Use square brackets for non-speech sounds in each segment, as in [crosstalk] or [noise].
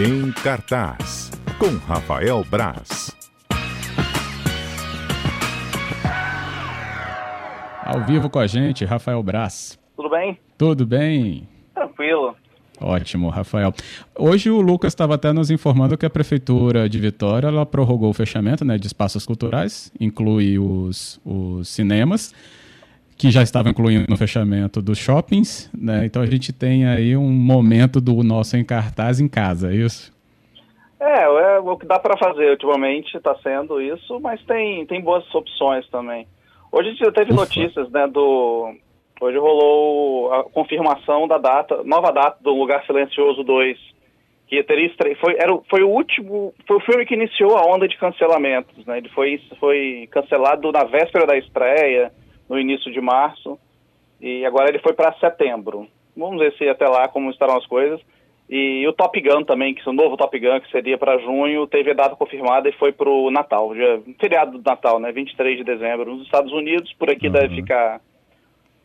Em cartaz, com Rafael Braz. Ao vivo com a gente, Rafael Braz. Tudo bem? Tudo bem? Tranquilo. Ótimo, Rafael. Hoje o Lucas estava até nos informando que a Prefeitura de Vitória ela prorrogou o fechamento né, de espaços culturais, inclui os, os cinemas, que já estavam incluindo no fechamento dos shoppings. Né? Então a gente tem aí um momento do nosso em cartaz em casa, é isso? É, é o que dá para fazer ultimamente está sendo isso, mas tem, tem boas opções também. Hoje a gente teve Ufa. notícias né, do, Hoje rolou a confirmação da data, nova data do Lugar Silencioso 2, que teria estre... foi, era, foi o último, foi o filme que iniciou a onda de cancelamentos, né? Ele foi, foi cancelado na véspera da estreia, no início de março, e agora ele foi para setembro. Vamos ver se até lá como estarão as coisas. E o Top Gun também, que é o novo Top Gun, que seria para junho, teve a data confirmada e foi para o Natal, dia, feriado do Natal, né? 23 de dezembro, nos Estados Unidos, por aqui uhum. deve ficar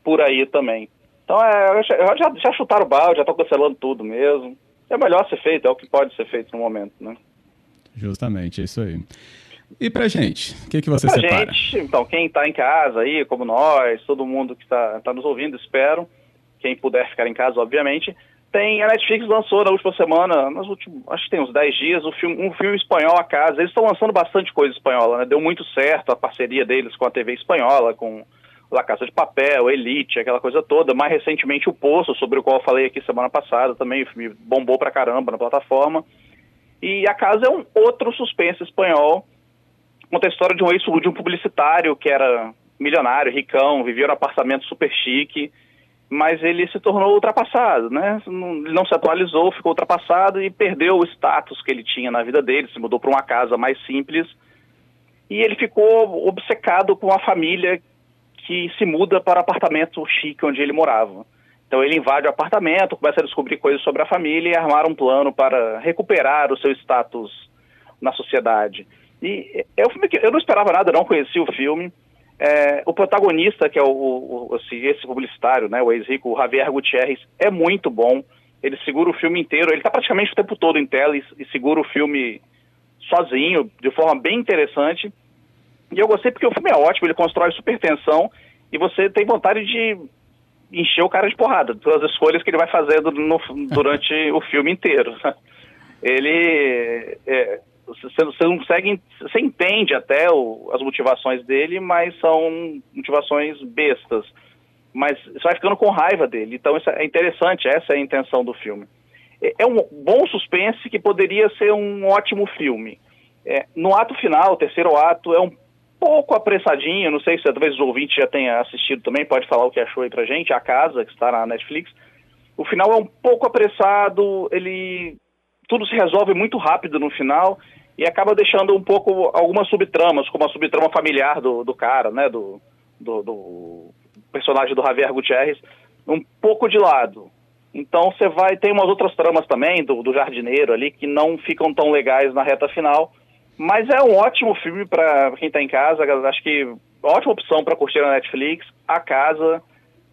por aí também. Então, é, já, já chutaram o balde, já estão cancelando tudo mesmo. É melhor ser feito, é o que pode ser feito no momento, né? Justamente, é isso aí. E pra gente, o que, que você pra separa? gente, então, quem está em casa aí, como nós, todo mundo que está tá nos ouvindo, espero, quem puder ficar em casa, obviamente, tem, a Netflix lançou na última semana, nos últimos, acho que tem uns 10 dias, um filme, um filme espanhol a casa. Eles estão lançando bastante coisa espanhola, né? Deu muito certo a parceria deles com a TV espanhola, com La Casa de Papel, Elite, aquela coisa toda. Mais recentemente o Poço, sobre o qual eu falei aqui semana passada, também o filme bombou pra caramba na plataforma. E A Casa é um outro suspense espanhol, conta a história de um ex de um publicitário que era milionário, ricão, vivia num apartamento super chique, mas ele se tornou ultrapassado, né? Ele não se atualizou, ficou ultrapassado e perdeu o status que ele tinha na vida dele, se mudou para uma casa mais simples e ele ficou obcecado com a família que se muda para o apartamento chique onde ele morava. Então ele invade o apartamento, começa a descobrir coisas sobre a família e armar um plano para recuperar o seu status na sociedade. E é um filme que eu não esperava nada, não conhecia o filme. É, o protagonista, que é o, o, esse publicitário, né, o ex-rico, o Javier Gutierrez, é muito bom. Ele segura o filme inteiro, ele está praticamente o tempo todo em tela e, e segura o filme sozinho, de forma bem interessante. E eu gostei porque o filme é ótimo, ele constrói super tensão e você tem vontade de encher o cara de porrada pelas escolhas que ele vai fazendo no, durante [laughs] o filme inteiro. Ele. É, você, você não consegue. Você entende até o, as motivações dele, mas são motivações bestas. Mas você vai ficando com raiva dele. Então é interessante, essa é a intenção do filme. É, é um bom suspense que poderia ser um ótimo filme. É, no ato final, o terceiro ato, é um pouco apressadinho, não sei se talvez os ouvintes já tenha assistido também, pode falar o que achou aí pra gente, A Casa, que está na Netflix. O final é um pouco apressado, ele tudo se resolve muito rápido no final e acaba deixando um pouco algumas subtramas, como a subtrama familiar do, do cara, né, do, do, do personagem do Javier Gutierrez, um pouco de lado. Então você vai, tem umas outras tramas também do, do jardineiro ali que não ficam tão legais na reta final, mas é um ótimo filme para quem está em casa. Acho que ótima opção para curtir na Netflix. A casa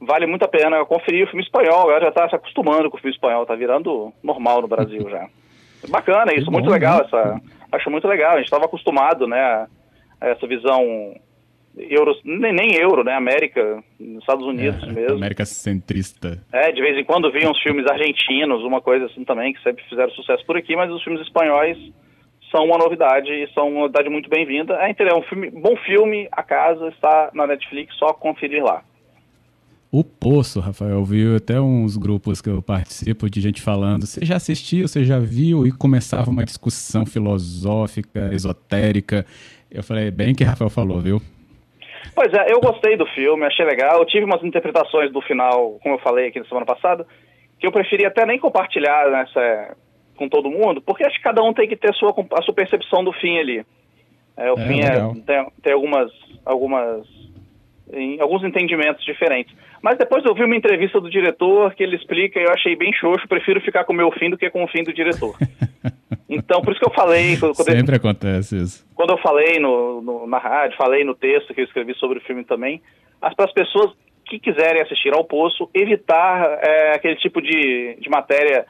vale muito a pena conferir o filme espanhol. Agora já está se acostumando com o filme espanhol, está virando normal no Brasil [laughs] já. Bacana isso, muito legal né? essa. Acho muito legal. A gente estava acostumado, né, a essa visão euro, nem, nem, euro, né? América, Estados Unidos é, mesmo. América centrista. É, de vez em quando vinham os filmes argentinos, uma coisa assim também, que sempre fizeram sucesso por aqui, mas os filmes espanhóis são uma novidade e são uma novidade muito bem-vinda. É, é um filme, bom filme, A Casa está na Netflix, só conferir lá. O Poço, Rafael, eu vi até uns grupos que eu participo de gente falando, você já assistiu, você já viu, e começava uma discussão filosófica, esotérica. Eu falei, bem que Rafael falou, viu? Pois é, eu gostei do filme, achei legal. Eu tive umas interpretações do final, como eu falei aqui na semana passada, que eu preferi até nem compartilhar nessa, com todo mundo, porque acho que cada um tem que ter a sua, a sua percepção do fim ali. É, o é, fim é, tem, tem, algumas, algumas em, alguns entendimentos diferentes. Mas depois eu vi uma entrevista do diretor que ele explica e eu achei bem xoxo, prefiro ficar com o meu fim do que com o fim do diretor. [laughs] Então, por isso que eu falei... Quando, Sempre eu, acontece isso. Quando eu falei no, no, na rádio, falei no texto que eu escrevi sobre o filme também, para as pessoas que quiserem assistir ao Poço, evitar é, aquele tipo de, de matéria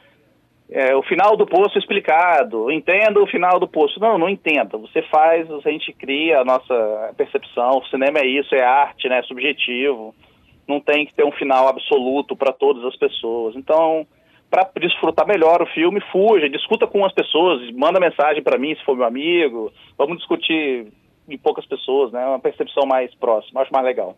é, o final do poço explicado, entenda o final do poço. Não, não entenda. Você faz, a gente cria a nossa percepção. O cinema é isso, é arte, né? É subjetivo. Não tem que ter um final absoluto para todas as pessoas. Então, para desfrutar melhor o filme, fuja, discuta com as pessoas, manda mensagem para mim se for meu amigo. Vamos discutir em poucas pessoas, né? Uma percepção mais próxima. Acho mais legal.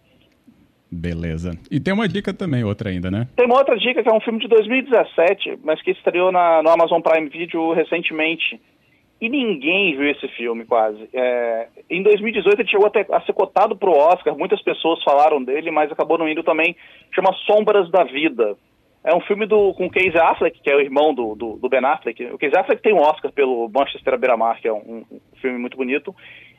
Beleza. E tem uma dica também, outra ainda, né? Tem uma outra dica que é um filme de 2017, mas que estreou na, no Amazon Prime Video recentemente. E ninguém viu esse filme, quase. É, em 2018 ele chegou até a ser cotado para o Oscar, muitas pessoas falaram dele, mas acabou não indo também. Chama Sombras da Vida. É um filme do, com Casey Affleck, que é o irmão do, do, do Ben Affleck. O Casey Affleck tem um Oscar pelo Manchester à beira-mar, que é um, um, filme muito bonito.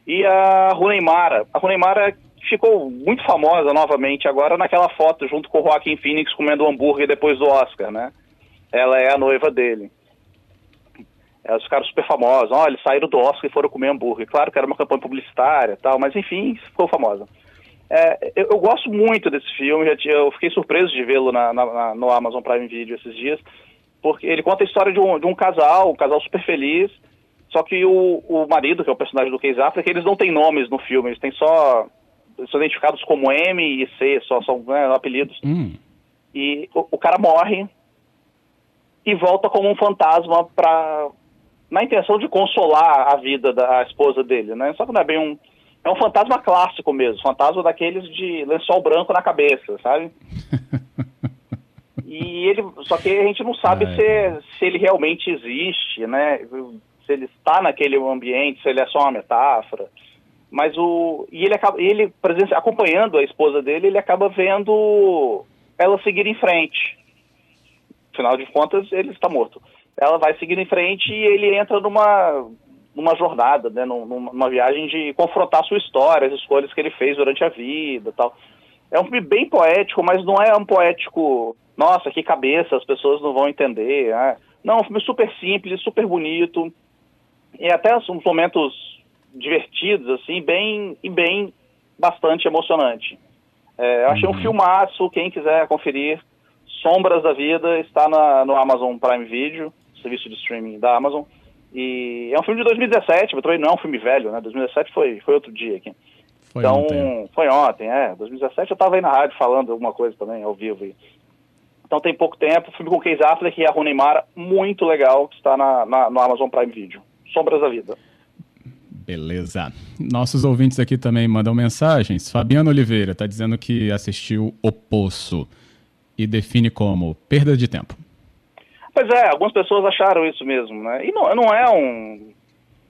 E a Rooney Mara. A Rooney Mara ficou muito famosa novamente agora naquela foto junto com o Joaquim Phoenix comendo hambúrguer depois do Oscar, né? Ela é a noiva dele. Elas ficaram super famosas. Olha, eles saíram do Oscar e foram comer hambúrguer. Claro que era uma campanha publicitária tal, mas enfim, ficou famosa. É, eu, eu, gosto muito desse filme, eu fiquei surpreso de vê-lo no Amazon Prime Video esses dias, porque ele conta a história de um, de um casal, um casal super feliz, só que o, o marido, que é o personagem do Casey Affleck, eles não têm nomes no filme, eles têm só são identificados como M e C, só são né, apelidos. Hum. E o, o, cara morre e volta como um fantasma para na intenção de consolar a vida da esposa dele, né? Só que não é bem um é um fantasma clássico mesmo, fantasma daqueles de lençol branco na cabeça, sabe? [laughs] e ele, só que a gente não sabe se, se ele realmente existe, né? Se ele está naquele ambiente, se ele é só uma metáfora. Mas o. E ele acaba. Ele, acompanhando a esposa dele, ele acaba vendo ela seguir em frente. Afinal de contas, ele está morto. Ela vai seguir em frente e ele entra numa, numa jornada, né, numa viagem de confrontar sua história, as escolhas que ele fez durante a vida tal. É um filme bem poético, mas não é um poético, nossa, que cabeça, as pessoas não vão entender. Né? Não, é um filme super simples, super bonito. E até uns momentos divertidos, assim, bem e bem bastante emocionante. É, eu achei uhum. um filmaço, quem quiser conferir, Sombras da Vida, está na, no Amazon Prime Video, serviço de streaming da Amazon. E é um filme de 2017, não é um filme velho, né? 2017 foi, foi outro dia aqui. Foi então, ontem. foi ontem, é. 2017 eu estava aí na rádio falando alguma coisa também, ao vivo. Aí. Então tem pouco tempo, filme com Casey Affleck e a Rooney Mara, muito legal, que está na, na, no Amazon Prime Video. Sombras da Vida. Beleza. Nossos ouvintes aqui também mandam mensagens. Fabiano Oliveira está dizendo que assistiu O Poço e define como perda de tempo. Pois é, algumas pessoas acharam isso mesmo, né? E não, não é um.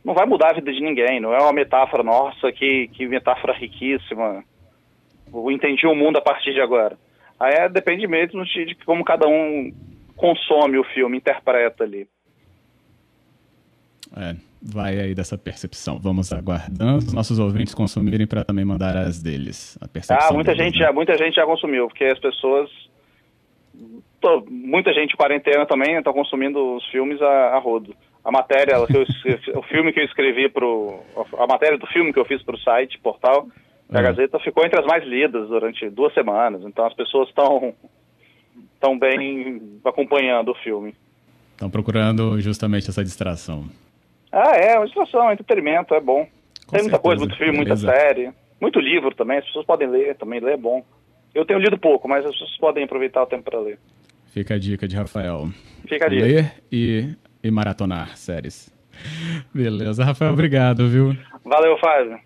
Não vai mudar a vida de ninguém, não é uma metáfora, nossa, que, que metáfora riquíssima. Eu entendi o mundo a partir de agora. Aí é, depende mesmo de, de como cada um consome o filme, interpreta ali. É, vai aí dessa percepção. Vamos aguardando os nossos ouvintes consumirem para também mandar as deles. A percepção ah, muita deles, gente, né? já, muita gente já consumiu, porque as pessoas, tô, muita gente em quarentena também está consumindo os filmes a, a rodo. A matéria, eu, [laughs] o filme que eu escrevi pro, a matéria do filme que eu fiz para o site, portal, da. Gazeta, ficou entre as mais lidas durante duas semanas. Então as pessoas estão estão bem acompanhando o filme. Estão procurando justamente essa distração. Ah, é, uma distração, é entretenimento, é bom. Com Tem muita certeza. coisa, muito filme, muita série, muito livro também, as pessoas podem ler também, ler é bom. Eu tenho lido pouco, mas as pessoas podem aproveitar o tempo para ler. Fica a dica de Rafael. Fica a dica. Ler e, e maratonar séries. Beleza, Rafael, obrigado, viu? Valeu, Fábio.